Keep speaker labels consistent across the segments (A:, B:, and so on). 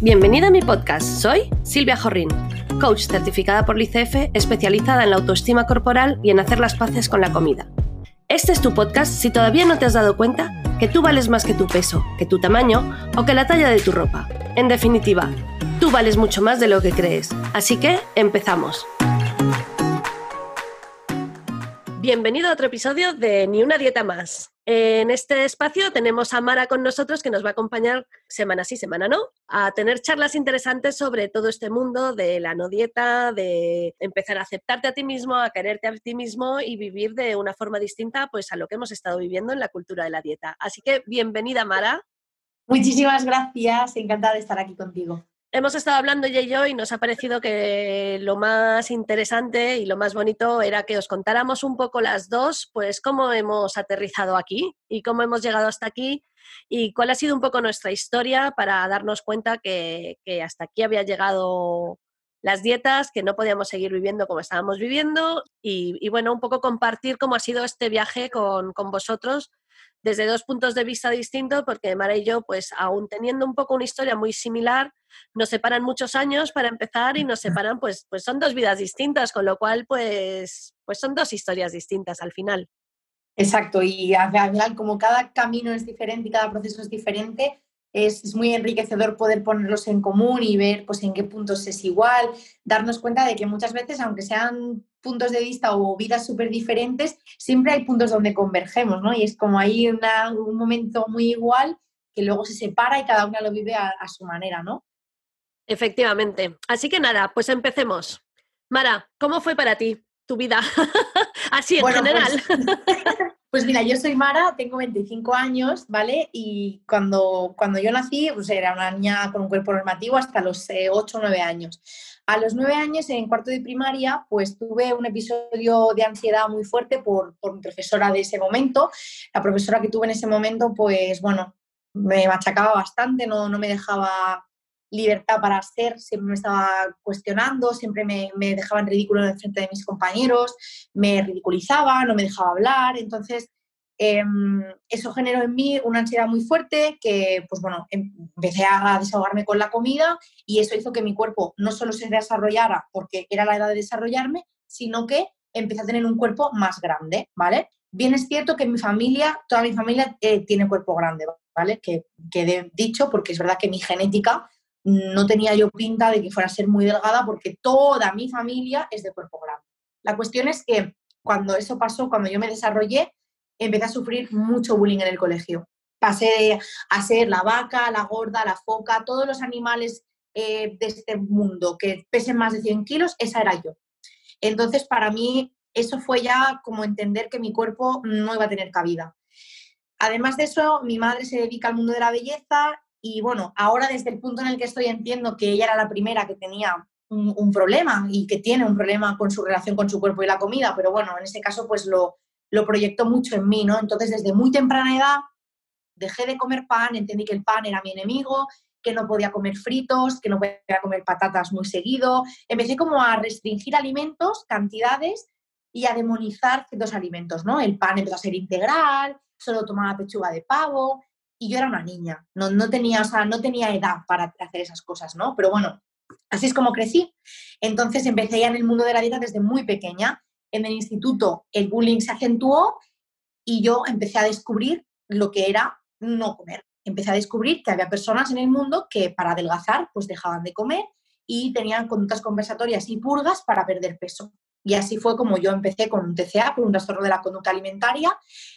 A: Bienvenida a mi podcast. Soy Silvia Jorrín, coach certificada por l'ICF, especializada en la autoestima corporal y en hacer las paces con la comida. Este es tu podcast si todavía no te has dado cuenta que tú vales más que tu peso, que tu tamaño o que la talla de tu ropa. En definitiva, tú vales mucho más de lo que crees. Así que empezamos. Bienvenido a otro episodio de Ni una dieta más. En este espacio tenemos a Mara con nosotros que nos va a acompañar semana sí, semana no, a tener charlas interesantes sobre todo este mundo de la no dieta, de empezar a aceptarte a ti mismo, a quererte a ti mismo y vivir de una forma distinta pues a lo que hemos estado viviendo en la cultura de la dieta. Así que bienvenida Mara.
B: Muchísimas gracias, encantada de estar aquí contigo
A: hemos estado hablando ella y yo y nos ha parecido que lo más interesante y lo más bonito era que os contáramos un poco las dos, pues cómo hemos aterrizado aquí y cómo hemos llegado hasta aquí y cuál ha sido un poco nuestra historia para darnos cuenta que, hasta aquí había llegado las dietas, que no podíamos seguir viviendo como estábamos viviendo y, bueno, un poco compartir cómo ha sido este viaje con, con vosotros desde dos puntos de vista distintos, porque Mara y yo, pues aún teniendo un poco una historia muy similar, nos separan muchos años para empezar y nos separan, pues, pues son dos vidas distintas, con lo cual, pues, pues son dos historias distintas al final.
B: Exacto, y al final, como cada camino es diferente y cada proceso es diferente, es, muy enriquecedor poder ponerlos en común y ver pues, en qué puntos es igual, darnos cuenta de que muchas veces, aunque sean puntos de vista o vidas súper diferentes, siempre hay puntos donde convergemos, ¿no? Y es como hay un momento muy igual que luego se separa y cada una lo vive a, su manera, ¿no?
A: Efectivamente. Así que nada, pues empecemos. Mara, ¿cómo fue para ti tu vida? Así en general.
B: Pues, pues, mira, yo soy Mara, tengo 25 años, ¿vale? Y cuando, cuando yo nací, pues era una niña con un cuerpo normativo hasta los 8 o 9 años. A los nueve años, en cuarto de primaria, pues tuve un episodio de ansiedad muy fuerte por, por mi profesora de ese momento. La profesora que tuve en ese momento, pues bueno, me machacaba bastante, no, no me dejaba libertad para ser, siempre me estaba cuestionando, siempre me, me dejaba en ridículo en frente de mis compañeros, me ridiculizaba, no me dejaba hablar. Entonces, Em, eso generó en mí una ansiedad muy fuerte que, pues bueno, em, empecé a desahogarme con la comida y eso hizo que mi cuerpo no solo se desarrollara porque era la edad de desarrollarme, sino que empecé a tener un cuerpo más grande, ¿vale? Bien es cierto que mi familia, toda mi familia eh, tiene cuerpo grande, ¿vale? Que quede dicho porque es verdad que mi genética no tenía yo pinta de que fuera a ser muy delgada porque toda mi familia es de cuerpo grande. La cuestión es que cuando eso pasó, cuando yo me desarrollé, empecé a sufrir mucho bullying en el colegio. Pasé a ser la vaca, la gorda, la foca, todos los animales eh, de este mundo que pesen más de 100 kilos, esa era yo. Entonces, para mí, eso fue ya como entender que mi cuerpo no iba a tener cabida. Además de eso, mi madre se dedica al mundo de la belleza y bueno, ahora desde el punto en el que estoy entiendo que ella era la primera que tenía un, problema y que tiene un problema con su relación con su cuerpo y la comida, pero bueno, en ese caso pues lo, lo proyectó mucho en mí, ¿no? Entonces, desde muy temprana edad, dejé de comer pan, entendí que el pan era mi enemigo, que no podía comer fritos, que no podía comer patatas muy seguido. Empecé como a restringir alimentos, cantidades y a demonizar ciertos alimentos, ¿no? El pan empezó a ser integral, solo tomaba pechuga de pavo y yo era una niña, no, no, tenía, o sea, no tenía edad para hacer esas cosas, ¿no? Pero bueno, así es como crecí. Entonces empecé ya en el mundo de la dieta desde muy pequeña en el instituto el bullying se acentuó y yo empecé a descubrir lo que era no comer. Empecé a descubrir que había personas en el mundo que para adelgazar pues dejaban de comer y tenían conductas conversatorias y purgas para perder peso. Y así fue como yo empecé con un TCA, con un trastorno de la conducta alimentaria,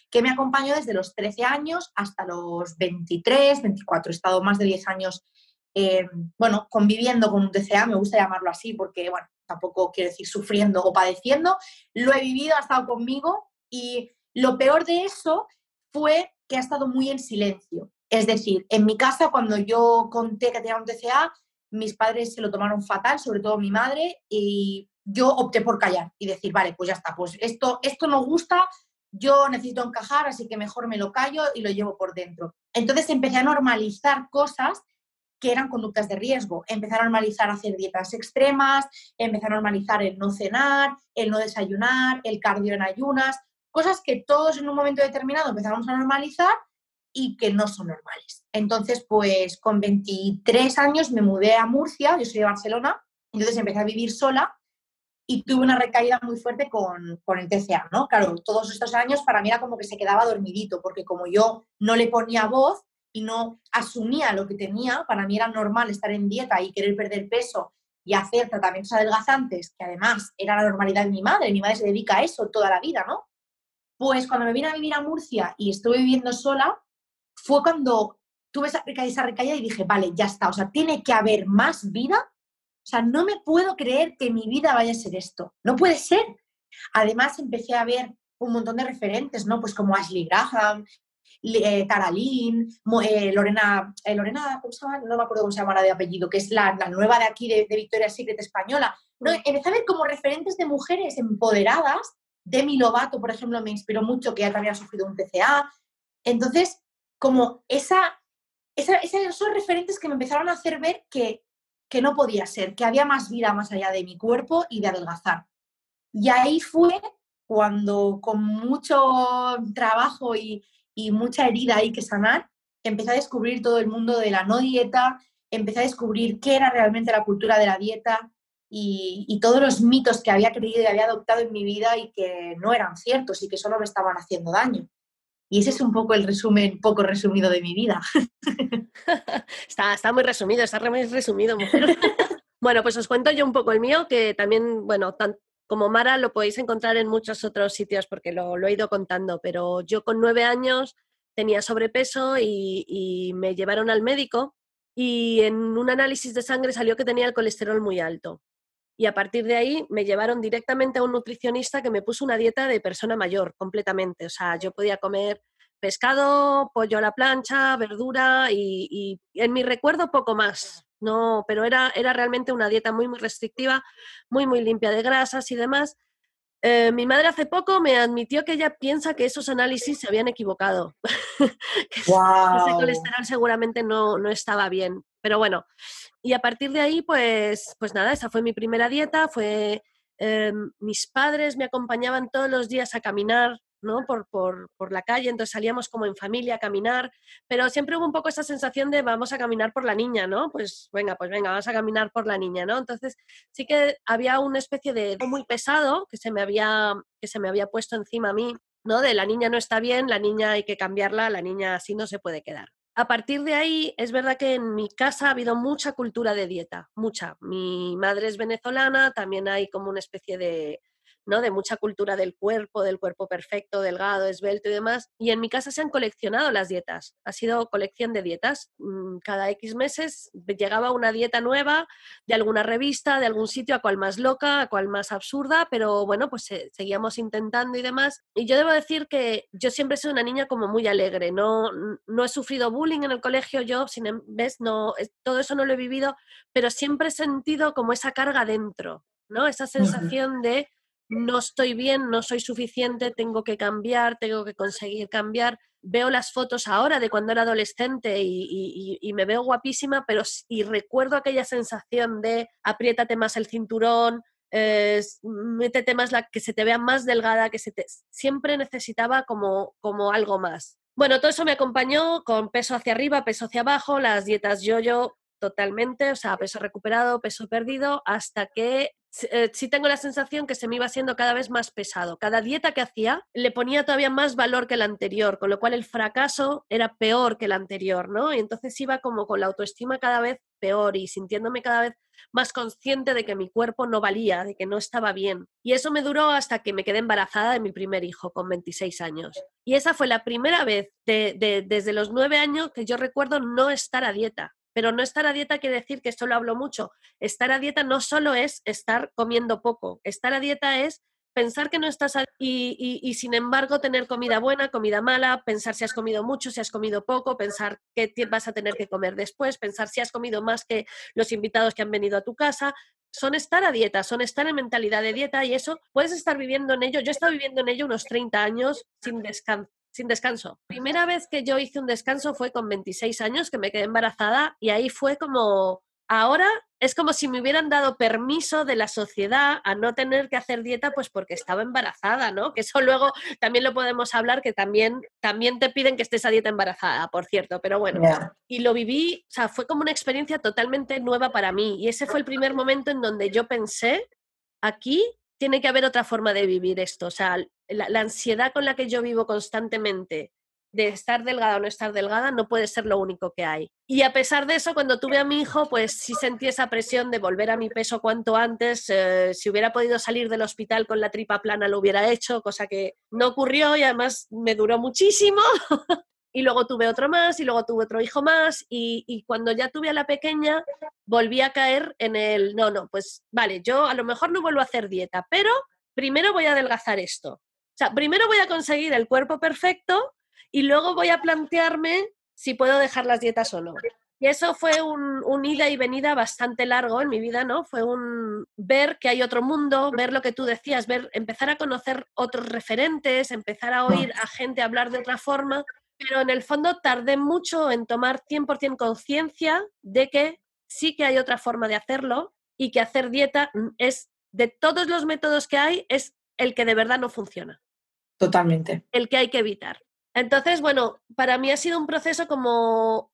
B: que me acompañó desde los 13 años hasta los 23, 24. He estado más de 10 años, eh, bueno, conviviendo con un TCA, me gusta llamarlo así, porque, bueno, tampoco quiero decir sufriendo o padeciendo, lo he vivido, ha estado conmigo y lo peor de eso fue que ha estado muy en silencio. Es decir, en mi casa cuando yo conté que tenía un TCA, mis padres se lo tomaron fatal, sobre todo mi madre, y yo opté por callar y decir, vale, pues ya está, pues esto, esto no gusta, yo necesito encajar, así que mejor me lo callo y lo llevo por dentro. Entonces empecé a normalizar cosas que eran conductas de riesgo. Empezar a normalizar hacer dietas extremas, empezar a normalizar el no cenar, el no desayunar, el cardio en ayunas, cosas que todos en un momento determinado empezamos a normalizar y que no son normales. Entonces, pues con 23 años me mudé a Murcia, yo soy de Barcelona, entonces empecé a vivir sola y tuve una recaída muy fuerte con, con, el TCA, ¿no? Claro, todos estos años para mí era como que se quedaba dormidito, porque como yo no le ponía voz y no asumía lo que tenía, para mí era normal estar en dieta y querer perder peso y hacer tratamientos adelgazantes, que además era la normalidad de mi madre, mi madre se dedica a eso toda la vida, ¿no? Pues cuando me vine a vivir a Murcia y estuve viviendo sola, fue cuando tuve esa recaída, y dije, vale, ya está, o sea, tiene que haber más vida. O sea, no me puedo creer que mi vida vaya a ser esto. No puede ser. Además, empecé a ver un montón de referentes, ¿no? Pues como Ashley Graham, eh, eh, Lorena, eh, Lorena, ¿cómo se llama? No me acuerdo cómo se llama de apellido, que es la, nueva de aquí de, Victoria's Secret española. No, empecé a ver como referentes de mujeres empoderadas. Demi Lovato, por ejemplo, me inspiró mucho, que ella también ha sufrido un TCA. Entonces, como esa, esos referentes que me empezaron a hacer ver que, que no podía ser, que había más vida más allá de mi cuerpo y de adelgazar. Y ahí fue cuando con mucho trabajo y, y mucha herida hay que sanar, empecé a descubrir todo el mundo de la no dieta, empecé a descubrir qué era realmente la cultura de la dieta y, y, todos los mitos que había creído y había adoptado en mi vida y que no eran ciertos y que solo me estaban haciendo daño. Y ese es un poco el resumen, poco resumido de mi vida.
A: está, está muy resumido, está muy resumido, mujer. bueno, pues os cuento yo un poco el mío, que también, bueno, como Mara lo podéis encontrar en muchos otros sitios porque lo, he ido contando, pero yo con nueve años tenía sobrepeso y, y me llevaron al médico y en un análisis de sangre salió que tenía el colesterol muy alto. Y a partir de ahí me llevaron directamente a un nutricionista que me puso una dieta de persona mayor completamente. O sea, yo podía comer pescado, pollo a la plancha, verdura y, en mi recuerdo poco más. No, pero era, era realmente una dieta muy, muy restrictiva, muy, muy limpia de grasas y demás. Eh, mi madre hace poco me admitió que ella piensa que esos análisis se habían equivocado. que ese colesterol seguramente no, no estaba bien. Pero bueno, y a partir de ahí, pues, pues nada, esa fue mi primera dieta, fue... Em, mis padres me acompañaban todos los días a caminar ¿no? Por, por, por, la calle, entonces salíamos como en familia a caminar, pero siempre hubo un poco esa sensación de vamos a caminar por la niña, ¿no? Pues venga, pues venga, vamos a caminar por la niña, ¿no? Entonces sí que había una especie de muy pesado que se me había, que se me había puesto encima a mí, ¿no? De la niña no está bien, la niña hay que cambiarla, la niña así no se puede quedar a partir de ahí, es verdad que en mi casa ha habido mucha cultura de dieta, mucha. Mi madre es venezolana, también hay como una especie de, ¿no? de mucha cultura del cuerpo, del cuerpo perfecto, delgado, esbelto y demás. Y en mi casa se han coleccionado las dietas, ha sido colección de dietas. Mm, cada X meses llegaba una dieta nueva de alguna revista, de algún sitio, a cual más loca, a cual más absurda, pero bueno, pues seguíamos intentando y demás. Y yo debo decir que yo siempre soy una niña como muy alegre, no, no he sufrido bullying en el colegio, yo, sin em, ¿ves? No, todo eso no lo he vivido, pero siempre he sentido como esa carga dentro, ¿no? Esa sensación de no estoy bien, no soy suficiente, tengo que cambiar, tengo que conseguir cambiar. Veo las fotos ahora de cuando era adolescente y, me veo guapísima, pero y recuerdo aquella sensación de apriétate más el cinturón, eh, métete más la que se te vea más delgada, que se te, siempre necesitaba como, como algo más. Bueno, todo eso me acompañó con peso hacia arriba, peso hacia abajo, las dietas yo-yo totalmente, o sea, peso recuperado, peso perdido, hasta que eh, sí tengo la sensación que se me iba haciendo cada vez más pesado. Cada dieta que hacía le ponía todavía más valor que la anterior, con lo cual el fracaso era peor que el anterior, ¿no? Y entonces iba como con la autoestima cada vez peor y sintiéndome cada vez más consciente de que mi cuerpo no valía, de que no estaba bien. Y eso me duró hasta que me quedé embarazada de mi primer hijo con 26 años. Y esa fue la primera vez desde los nueve años que yo recuerdo no estar a dieta. Pero no estar a dieta quiere decir que esto lo hablo mucho. Estar a dieta no solo es estar comiendo poco. Estar a dieta es pensar que no estás a... y, y, sin embargo tener comida buena, comida mala, pensar si has comido mucho, si has comido poco, pensar qué vas a tener que comer después, pensar si has comido más que los invitados que han venido a tu casa. Son estar a dieta, son estar en mentalidad de dieta y eso puedes estar viviendo en ello. Yo he estado viviendo en ello unos 30 años sin descanso sin descanso. Primera vez que yo hice un descanso fue con 26 años, que me quedé embarazada y ahí fue como ahora es como si me hubieran dado permiso de la sociedad a no tener que hacer dieta, pues porque estaba embarazada, ¿no? Que eso luego también lo podemos hablar, que también, también te piden que estés a dieta embarazada, por cierto, pero bueno. Y lo viví, o sea, fue como una experiencia totalmente nueva para mí. Y ese fue el primer momento en donde yo pensé, aquí tiene que haber otra forma de vivir esto. O sea, la ansiedad con la que yo vivo constantemente de estar delgada o no estar delgada no puede ser lo único que hay. Y a pesar de eso, cuando tuve a mi hijo, pues sí sentí esa presión de volver a mi peso cuanto antes. Eh, si hubiera podido salir del hospital con la tripa plana, lo hubiera hecho, cosa que no ocurrió y además me duró muchísimo. y luego tuve otro más y luego tuve otro hijo más y, y, cuando ya tuve a la pequeña volví a caer en el, no, no, pues vale, yo a lo mejor no vuelvo a hacer dieta, pero primero voy a adelgazar esto. Primero voy a conseguir el cuerpo perfecto y luego voy a plantearme si puedo dejar las dietas o no. Y eso fue un, ida y venida bastante largo en mi vida, ¿no? Fue un ver que hay otro mundo, ver lo que tú decías, ver, empezar a conocer otros referentes, empezar a oír a gente hablar de otra forma, pero en el fondo tardé mucho en tomar 100% conciencia de que sí que hay otra forma de hacerlo y que hacer dieta es, de todos los métodos que hay, es el que de verdad no funciona.
B: Totalmente.
A: El que hay que evitar. Entonces, bueno, para mí ha sido un proceso como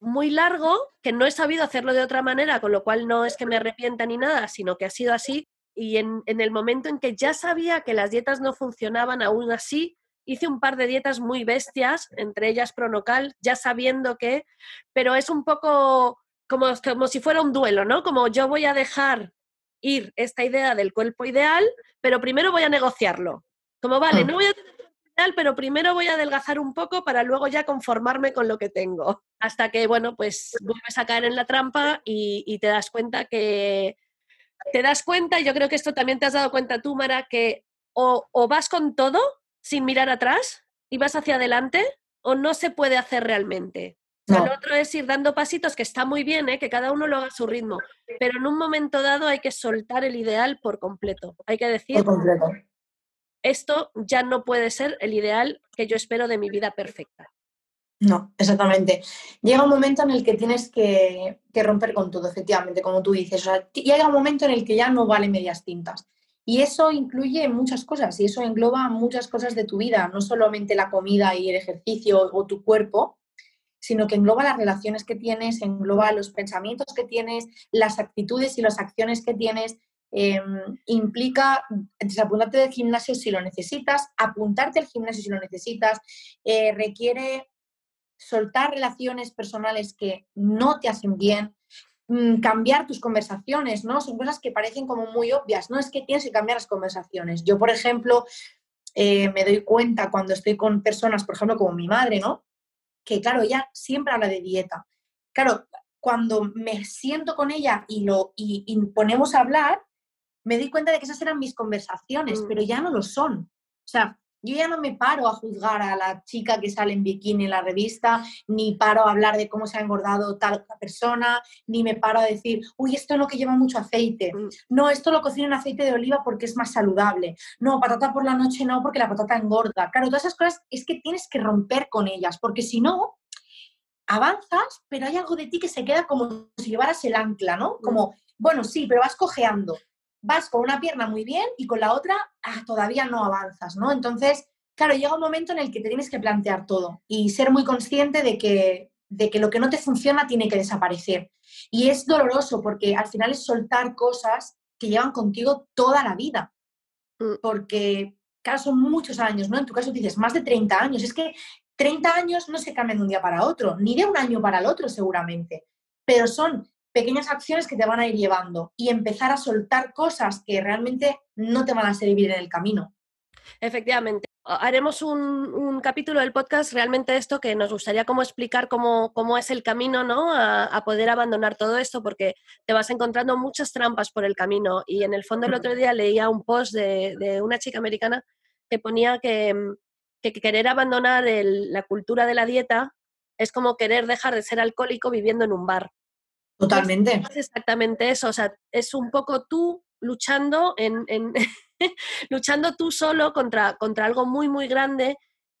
A: muy largo, que no he sabido hacerlo de otra manera, con lo cual no es que me arrepienta ni nada, sino que ha sido así. Y en, el momento en que ya sabía que las dietas no funcionaban aún así, hice un par de dietas muy bestias, entre ellas Pronocal, ya sabiendo que, pero es un poco como, como si fuera un duelo, ¿no? Como yo voy a dejar ir esta idea del cuerpo ideal, pero primero voy a negociarlo. Como, vale, no voy a pero primero voy a adelgazar un poco para luego ya conformarme con lo que tengo. Hasta que, bueno, pues vuelves a caer en la trampa y, te das cuenta que... Te das cuenta, y yo creo que esto también te has dado cuenta tú, Mara, que o, vas con todo sin mirar atrás y vas hacia adelante, o no se puede hacer realmente. El otro es ir dando pasitos, que está muy bien, ¿eh? que cada uno lo haga a su ritmo, pero en un momento dado hay que soltar el ideal por completo. Hay que decir, esto ya no puede ser el ideal que yo espero de mi vida perfecta.
B: No, exactamente. Llega un momento en el que tienes que, romper con todo, efectivamente, como tú dices. O sea, llega un momento en el que ya no vale medias tintas. Y eso incluye muchas cosas y eso engloba muchas cosas de tu vida, no solamente la comida y el ejercicio o tu cuerpo, sino que engloba las relaciones que tienes, engloba los pensamientos que tienes, las actitudes y las acciones que tienes, Em, implica desapuntarte del gimnasio si lo necesitas, apuntarte al gimnasio si lo necesitas, eh, requiere soltar relaciones personales que no te hacen bien, mm, cambiar tus conversaciones, ¿no? Son cosas que parecen como muy obvias, no es que tienes que cambiar las conversaciones. Yo, por ejemplo, eh, me doy cuenta cuando estoy con personas, por ejemplo, como mi madre, ¿no? Que claro, ella siempre habla de dieta. Claro, cuando me siento con ella y, lo, y ponemos a hablar, me di cuenta de que esas eran mis conversaciones, mm. pero ya no lo son. O sea, yo ya no me paro a juzgar a la chica que sale en bikini en la revista, ni paro a hablar de cómo se ha engordado tal persona, ni me paro a decir, uy, esto es lo que lleva mucho aceite. Mm. No, esto lo cocino en aceite de oliva porque es más saludable. No, patata por la noche no, porque la patata engorda. Claro, todas esas cosas es que tienes que romper con ellas, porque si no, avanzas, pero hay algo de ti que se queda como si llevaras el ancla, ¿no? Mm. Como, bueno, sí, pero vas cojeando vas con una pierna muy bien y con la otra ah, todavía no avanzas, ¿no? Entonces, claro, llega un momento en el que te tienes que plantear todo y ser muy consciente de que, de que lo que no te funciona tiene que desaparecer. Y es doloroso porque al final es soltar cosas que llevan contigo toda la vida. Mm. Porque, claro, son muchos años, ¿no? En tu caso dices más de 30 años. Es que 30 años no se cambian de un día para otro, ni de un año para el otro seguramente, pero son pequeñas acciones que te van a ir llevando y empezar a soltar cosas que realmente no te van a servir en el camino.
A: Efectivamente. Haremos un, capítulo del podcast realmente esto que nos gustaría como explicar cómo, cómo es el camino ¿no? A, poder abandonar todo esto porque te vas encontrando muchas trampas por el camino y en el fondo el otro día leía un post de, una chica americana que ponía que querer abandonar la cultura de la dieta es como querer dejar de ser alcohólico viviendo en un bar.
B: Totalmente.
A: Es exactamente eso, o sea, es un poco tú luchando en, luchando tú solo contra, contra algo muy, muy grande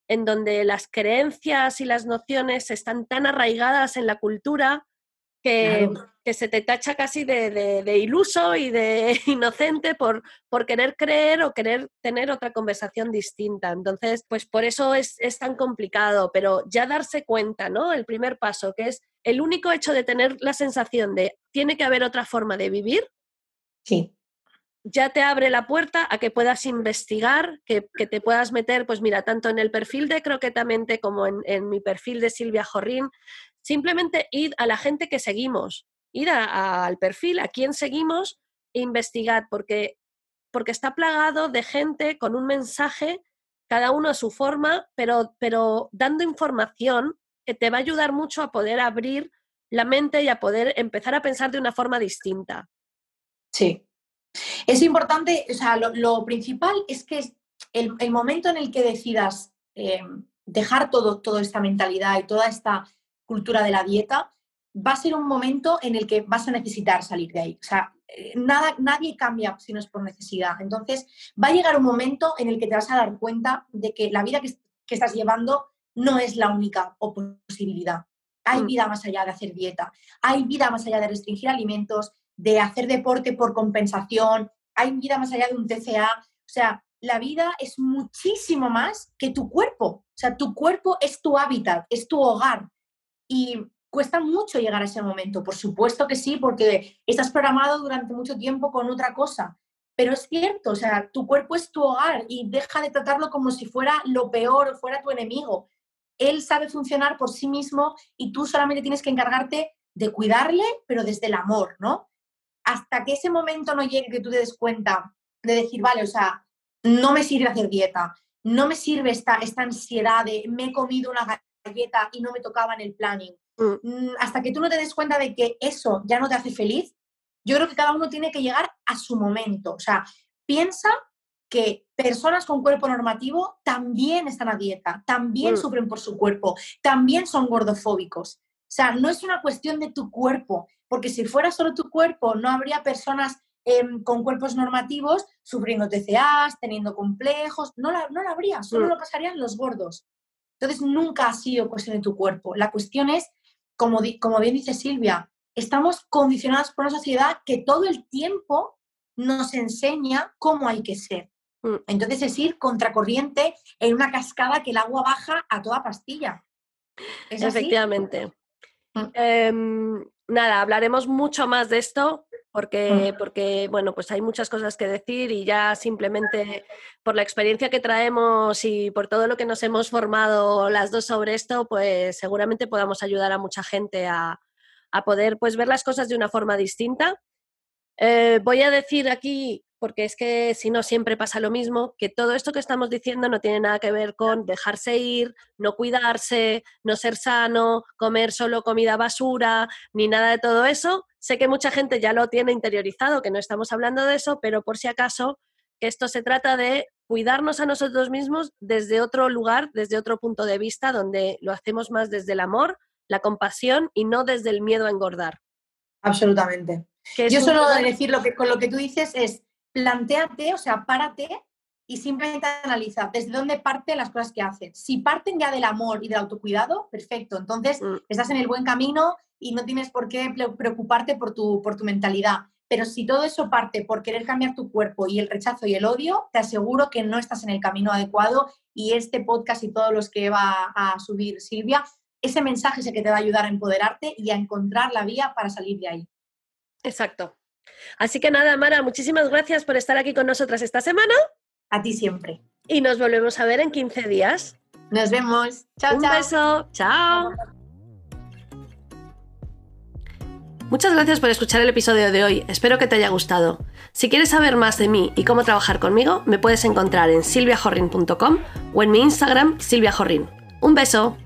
A: en donde las creencias y las nociones están tan arraigadas en la cultura que, que se te tacha casi de, iluso y de inocente por, por, querer creer o querer tener otra conversación distinta. Entonces, pues por eso es, es tan complicado, pero ya darse cuenta, ¿no? El primer paso, que es el único hecho de tener la sensación de tiene que haber otra forma de vivir.
B: Sí
A: ya te abre la puerta a que puedas investigar, que, te puedas meter, pues mira, tanto en el perfil de Croquetamente como en, mi perfil de Silvia Jorrín, simplemente ir a la gente que seguimos, ir al perfil, a quien seguimos, e investigar, porque, porque está plagado de gente con un mensaje, cada uno a su forma, pero, pero dando información que te va a ayudar mucho a poder abrir la mente y a poder empezar a pensar de una forma distinta.
B: Sí, es importante, o sea, lo, principal es que el, el, momento en el que decidas eh, dejar todo, toda esta mentalidad y toda esta cultura de la dieta, va a ser un momento en el que vas a necesitar salir de ahí. O sea, eh, nada, nadie cambia si no es por necesidad. Entonces, va a llegar un momento en el que te vas a dar cuenta de que la vida que, que estás llevando no es la única posibilidad. Hay mm. vida más allá de hacer dieta, hay vida más allá de restringir alimentos, de hacer deporte por compensación, hay vida más allá de un TCA, o sea, la vida es muchísimo más que tu cuerpo, o sea, tu cuerpo es tu hábitat, es tu hogar. Y cuesta mucho llegar a ese momento, por supuesto que sí, porque estás programado durante mucho tiempo con otra cosa, pero es cierto, o sea, tu cuerpo es tu hogar y deja de tratarlo como si fuera lo peor o fuera tu enemigo. Él sabe funcionar por sí mismo y tú solamente tienes que encargarte de cuidarle, pero desde el amor, ¿no? Hasta que ese momento no llegue que tú te des cuenta de decir, vale, o sea, no me sirve hacer dieta, no me sirve esta, esta ansiedad de me he comido una galleta y no me tocaba en el planning. Mm. Mm, hasta que tú no te des cuenta de que eso ya no te hace feliz, yo creo que cada uno tiene que llegar a su momento. O sea, piensa que personas con cuerpo normativo también están a dieta, también mm. sufren por su cuerpo, también son gordofóbicos. O sea, no es una cuestión de tu cuerpo, porque si fuera solo tu cuerpo, no habría personas em, con cuerpos normativos sufriendo TCAs, teniendo complejos, no la, no habría, solo mm. lo pasarían los gordos. Entonces, nunca ha sido cuestión de tu cuerpo. La cuestión es, como, como bien dice Silvia, estamos condicionados por una sociedad que todo el tiempo nos enseña cómo hay que ser. Mm. Entonces es ir contracorriente en una cascada que el agua baja a toda pastilla.
A: Efectivamente. Mm. Em, nada, hablaremos mucho más de esto porque, porque, bueno, pues hay muchas cosas que decir y ya simplemente por la experiencia que traemos y por todo lo que nos hemos formado las dos sobre esto, pues seguramente podamos ayudar a mucha gente a, a poder pues ver las cosas de una forma distinta. Eh, voy a decir aquí porque es que si no siempre pasa lo mismo, que todo esto que estamos diciendo no tiene nada que ver con dejarse ir, no cuidarse, no ser sano, comer solo comida basura, ni nada de todo eso. Sé que mucha gente ya lo tiene interiorizado, que no estamos hablando de eso, pero por si acaso, esto se trata de cuidarnos a nosotros mismos desde otro lugar, desde otro punto de vista, donde lo hacemos más desde el amor, la compasión y no desde el miedo a engordar.
B: Absolutamente. Yo solo decir lo que con lo que tú dices es planteate, o sea, párate y simplemente analiza desde dónde parten las cosas que haces. Si parten ya del amor y del autocuidado, perfecto. Entonces mm. estás en el buen camino y no tienes por qué preocuparte por tu, por tu mentalidad. Pero si todo eso parte por querer cambiar tu cuerpo y el rechazo y el odio, te aseguro que no estás en el camino adecuado y este podcast y todos los que va a subir Silvia, ese mensaje es el que te va a ayudar a empoderarte y a encontrar la vía para salir de ahí.
A: Exacto. Así que nada, Mara, muchísimas gracias por estar aquí con nosotras esta semana.
B: A ti siempre.
A: Y nos volvemos a ver en 15 días.
B: Nos vemos. Chao,
A: Un beso. Chao. Muchas gracias por escuchar el episodio de hoy, espero que te haya gustado. Si quieres saber más de mí y cómo trabajar conmigo, me puedes encontrar en silviajorrin.com o en mi Instagram silviajorrin. Un beso.